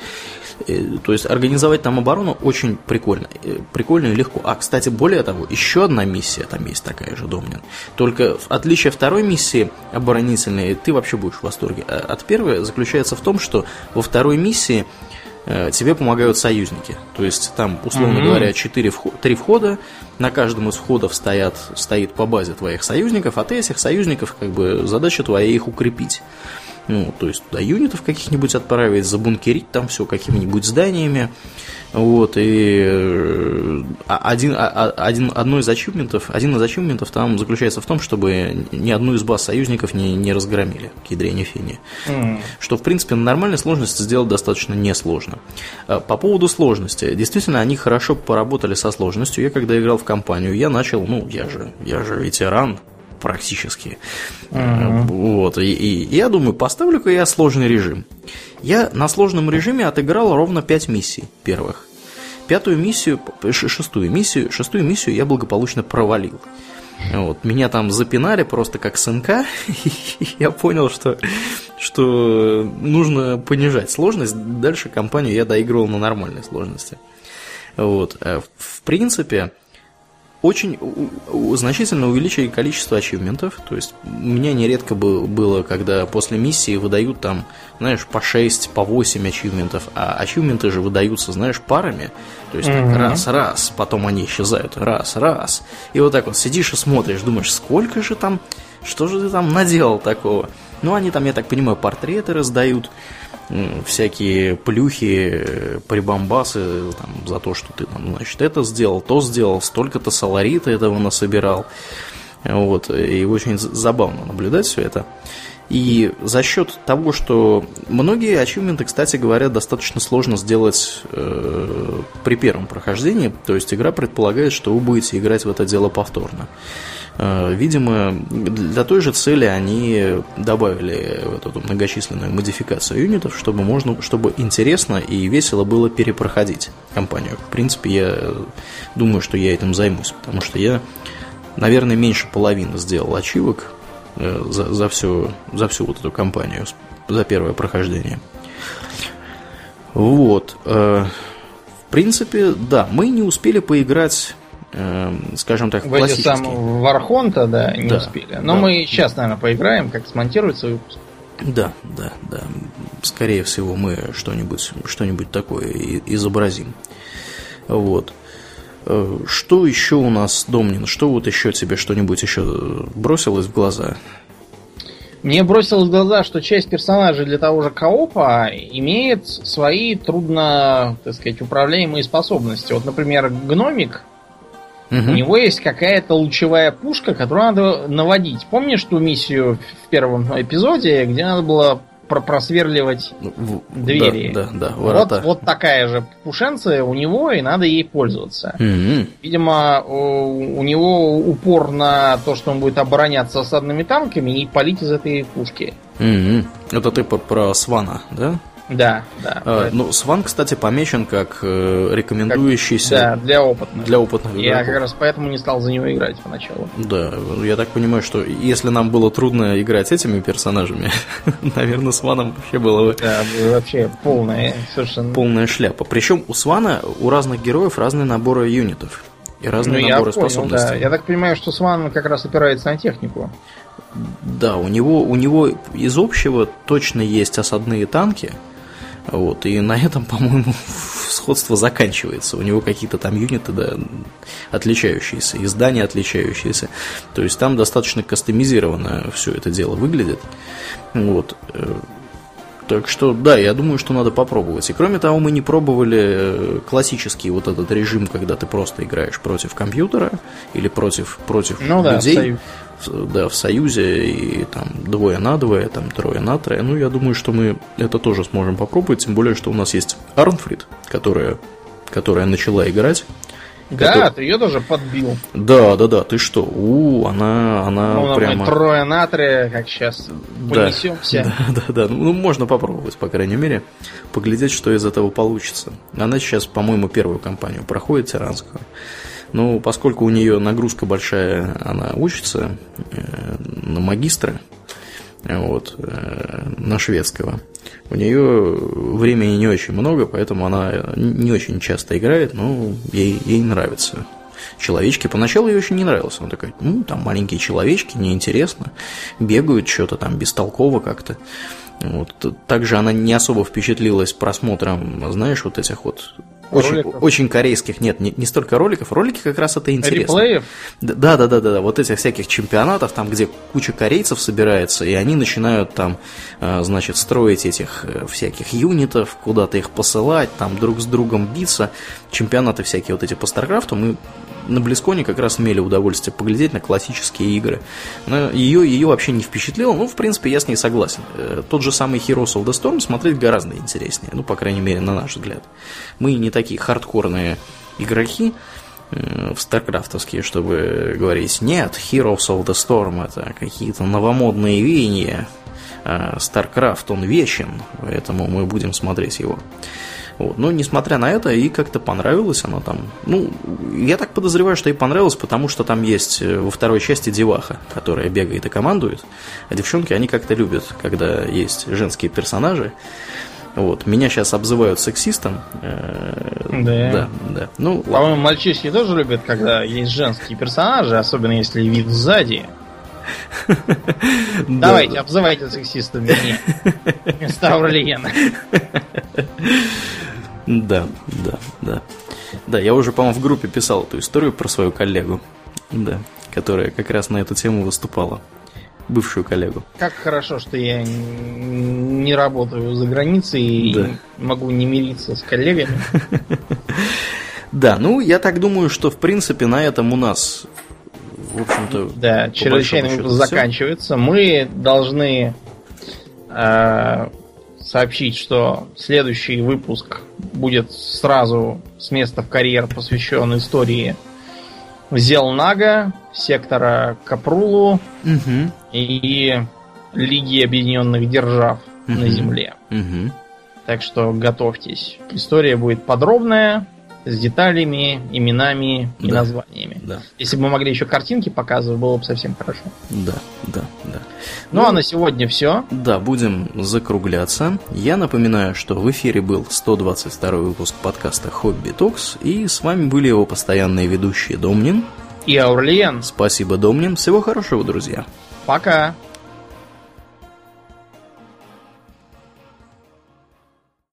Э, то есть организовать там оборону очень прикольно. Э, прикольно и легко. А, кстати, более того, еще одна миссия там есть такая же, Домнин. Только отличие второй миссии оборонительной, ты вообще будешь в восторге. А от первой заключается в том, что во второй миссии тебе помогают союзники. То есть там, условно mm-hmm. говоря, 4 вход, 3 входа, на каждом из входов стоят, стоит по базе твоих союзников, а ты этих союзников, как бы, задача твоя их укрепить. Ну, то есть туда юнитов каких-нибудь отправить, забункерить там все какими-нибудь зданиями. Вот, и э, а, один, а, один, одно из ачивментов, один из ачивментов там заключается в том, чтобы ни одну из баз союзников не, не разгромили, к ядрене фени. Mm. Что, в принципе, на нормальной сложности сделать достаточно несложно. А, по поводу сложности. Действительно, они хорошо поработали со сложностью. Я когда играл в компанию, я начал, ну, я же, я же ветеран, практически. Uh-huh. Вот. И, и я думаю, поставлю-ка я сложный режим. Я на сложном режиме отыграл ровно 5 миссий первых. Пятую миссию, шестую миссию, шестую миссию я благополучно провалил. Вот, меня там запинали просто как сынка, и я понял, что, что нужно понижать сложность. Дальше компанию я доигрывал на нормальной сложности. Вот. Э, в принципе, очень значительно увеличили количество ачивментов. То есть у меня нередко было, когда после миссии выдают там, знаешь, по 6, по 8 ачивментов, а ачивменты же выдаются, знаешь, парами. То есть mm-hmm. раз-раз, потом они исчезают, раз-раз. И вот так вот сидишь и смотришь, думаешь, сколько же там, что же ты там наделал такого? Ну, они там, я так понимаю, портреты раздают всякие плюхи, прибамбасы там, за то, что ты там, значит, это сделал, то сделал, столько-то саларита этого насобирал. Вот, и очень забавно наблюдать все это. И за счет того, что многие ачивменты, кстати говоря, достаточно сложно сделать э, при первом прохождении, то есть игра предполагает, что вы будете играть в это дело повторно. Э, видимо, для той же цели они добавили вот эту многочисленную модификацию юнитов, чтобы можно, чтобы интересно и весело было перепроходить компанию. В принципе, я думаю, что я этим займусь, потому что я, наверное, меньше половины сделал ачивок за, за, всю, за всю вот эту компанию, за первое прохождение. Вот. Э, в принципе, да, мы не успели поиграть э, скажем так, В эти сам. Вархонта, да, не Да, успели. Но да. мы сейчас, наверное, поиграем, как смонтируется выпуск. Да, да, да. Скорее всего, мы что-нибудь что такое изобразим. Вот. Э, Что еще у нас, Домнин? Что вот еще тебе что-нибудь еще бросилось в глаза? Мне бросилось в глаза, что часть персонажей для того же коопа имеет свои трудно, так сказать, управляемые способности. Вот, например, гномик, Мгм. у него есть какая-то лучевая пушка, которую надо наводить. Помнишь ту миссию в первом эпизоде, где надо было просверливать Ну, в- двери? Да, да, да, Вот, ворота. вот такая же пушенция у него, и надо ей пользоваться. Мгм. Видимо, у у него упор на то, что он будет обороняться осадными танками и палить из этой пушки. Мгм. Это ты по- про Свана, да? Да, да. А, ну, Сван, кстати, помечен как э, рекомендующийся Да, для опытных. для опытных Я игроков. как раз поэтому не стал за него играть поначалу. Да, я так понимаю, что если нам было трудно играть этими персонажами, наверное, с Ваном вообще было бы Да, вообще полная совершенно. полная шляпа. Причем у Свана у разных героев разные наборы юнитов и Ну, разные я наборы понял, да. способностей. Я так понимаю, что Сван как раз опирается на технику. Да, у него, у него из общего точно есть осадные танки. Вот, и на этом, по-моему, сходство заканчивается. У него какие-то там юниты, да, отличающиеся, издания отличающиеся. То есть там достаточно кастомизированно все это дело выглядит. Вот. Так что, да, я думаю, что надо попробовать. И кроме того, мы не пробовали э, классический вот этот режим, когда ты просто играешь против компьютера или против, против Ну да, людей. союз. В- да, в союзе и там двое на двое, там трое на трое. Ну, я думаю, что мы это тоже сможем попробовать, тем более, что у нас есть Арнфрид, которая, которая начала играть. Да, Который- ты ее тоже подбил. Да, да, да, ты что? У, она, она ну, прямо... трое натрия, как сейчас Да, понесемся. Да, да, да. Ну, можно попробовать, по крайней мере, поглядеть, что из этого получится. Она сейчас, по-моему, первую кампанию проходит тиранскую. Ну, поскольку у нее нагрузка большая, она учится э, на магистра, вот, э, на шведского. У нее времени не очень много, поэтому она не очень часто играет, но ей, ей нравится. Человечки. Поначалу ей очень не нравилось. Она такая, ну, там маленькие человечки, неинтересно. Бегают что-то там бестолково как-то. Вот. Также она не особо впечатлилась просмотром, знаешь, вот этих вот очень, Роликов? очень корейских, нет, не, не столько роликов, ролики как раз это интересно. Реплеев? Да, да, да, да, да, вот этих всяких чемпионатов, там, где куча корейцев собирается, и они начинают там, э, значит, строить этих э, всяких юнитов, куда-то их посылать, там друг с другом биться. Чемпионаты всякие вот эти по Старкрафту мы на Близконе как раз имели удовольствие поглядеть на классические игры. Но ее, ее вообще не впечатлило, ну, в принципе, я с ней согласен. Э, Тот же самый Heroes of the Storm смотреть гораздо интереснее, ну, по крайней мере, на наш взгляд. Мы не такие хардкорные игроки, э, в старткрафтовские, чтобы говорить, нет, Heroes of the Storm это какие-то новомодные веяния, а StarCraft он вечен, поэтому мы будем смотреть его. Вот. Но несмотря на это, и как-то понравилось она там. Ну, я так подозреваю, что ей понравилось, потому что там есть э, во второй части деваха, которая бегает и командует. А девчонки, они как-то любят, когда есть женские персонажи. Вот. Меня сейчас обзывают сексистом. э, Да. Да, да. Ну. По-моему, мальчишки тоже любят, когда есть женские персонажи, особенно если вид сзади. Да, Давайте, да. обзывайте сексистом меня. Да, да, да. Да, я уже, по-моему, в группе писал эту историю про свою коллегу. Да, которая как раз на эту тему выступала. Бывшую коллегу. Как хорошо, что я не работаю за границей и Да. могу не мириться с коллегами. Да, ну, я так думаю, что, в принципе, на этом у нас, в общем-то... Да, всё. заканчивается. Мы должны э, сообщить, что следующий выпуск будет сразу с места в карьер посвящен истории Зелнага, сектора Капрулу Мгм, и Лиги Объединенных Держав на Мгм. Земле. мгм. Так что готовьтесь. История будет подробная, с деталями, именами и Да. названиями. Да, Если бы мы могли еще картинки показывать, было бы совсем хорошо. да, да, да. Ну, а на сегодня все. Да, будем закругляться. Я напоминаю, что в эфире был 122 выпуск подкаста «Хобби Токс», и с вами были его постоянные ведущие Домнин. И Аурлиен. Спасибо, Домнин. Всего хорошего, друзья. Пока.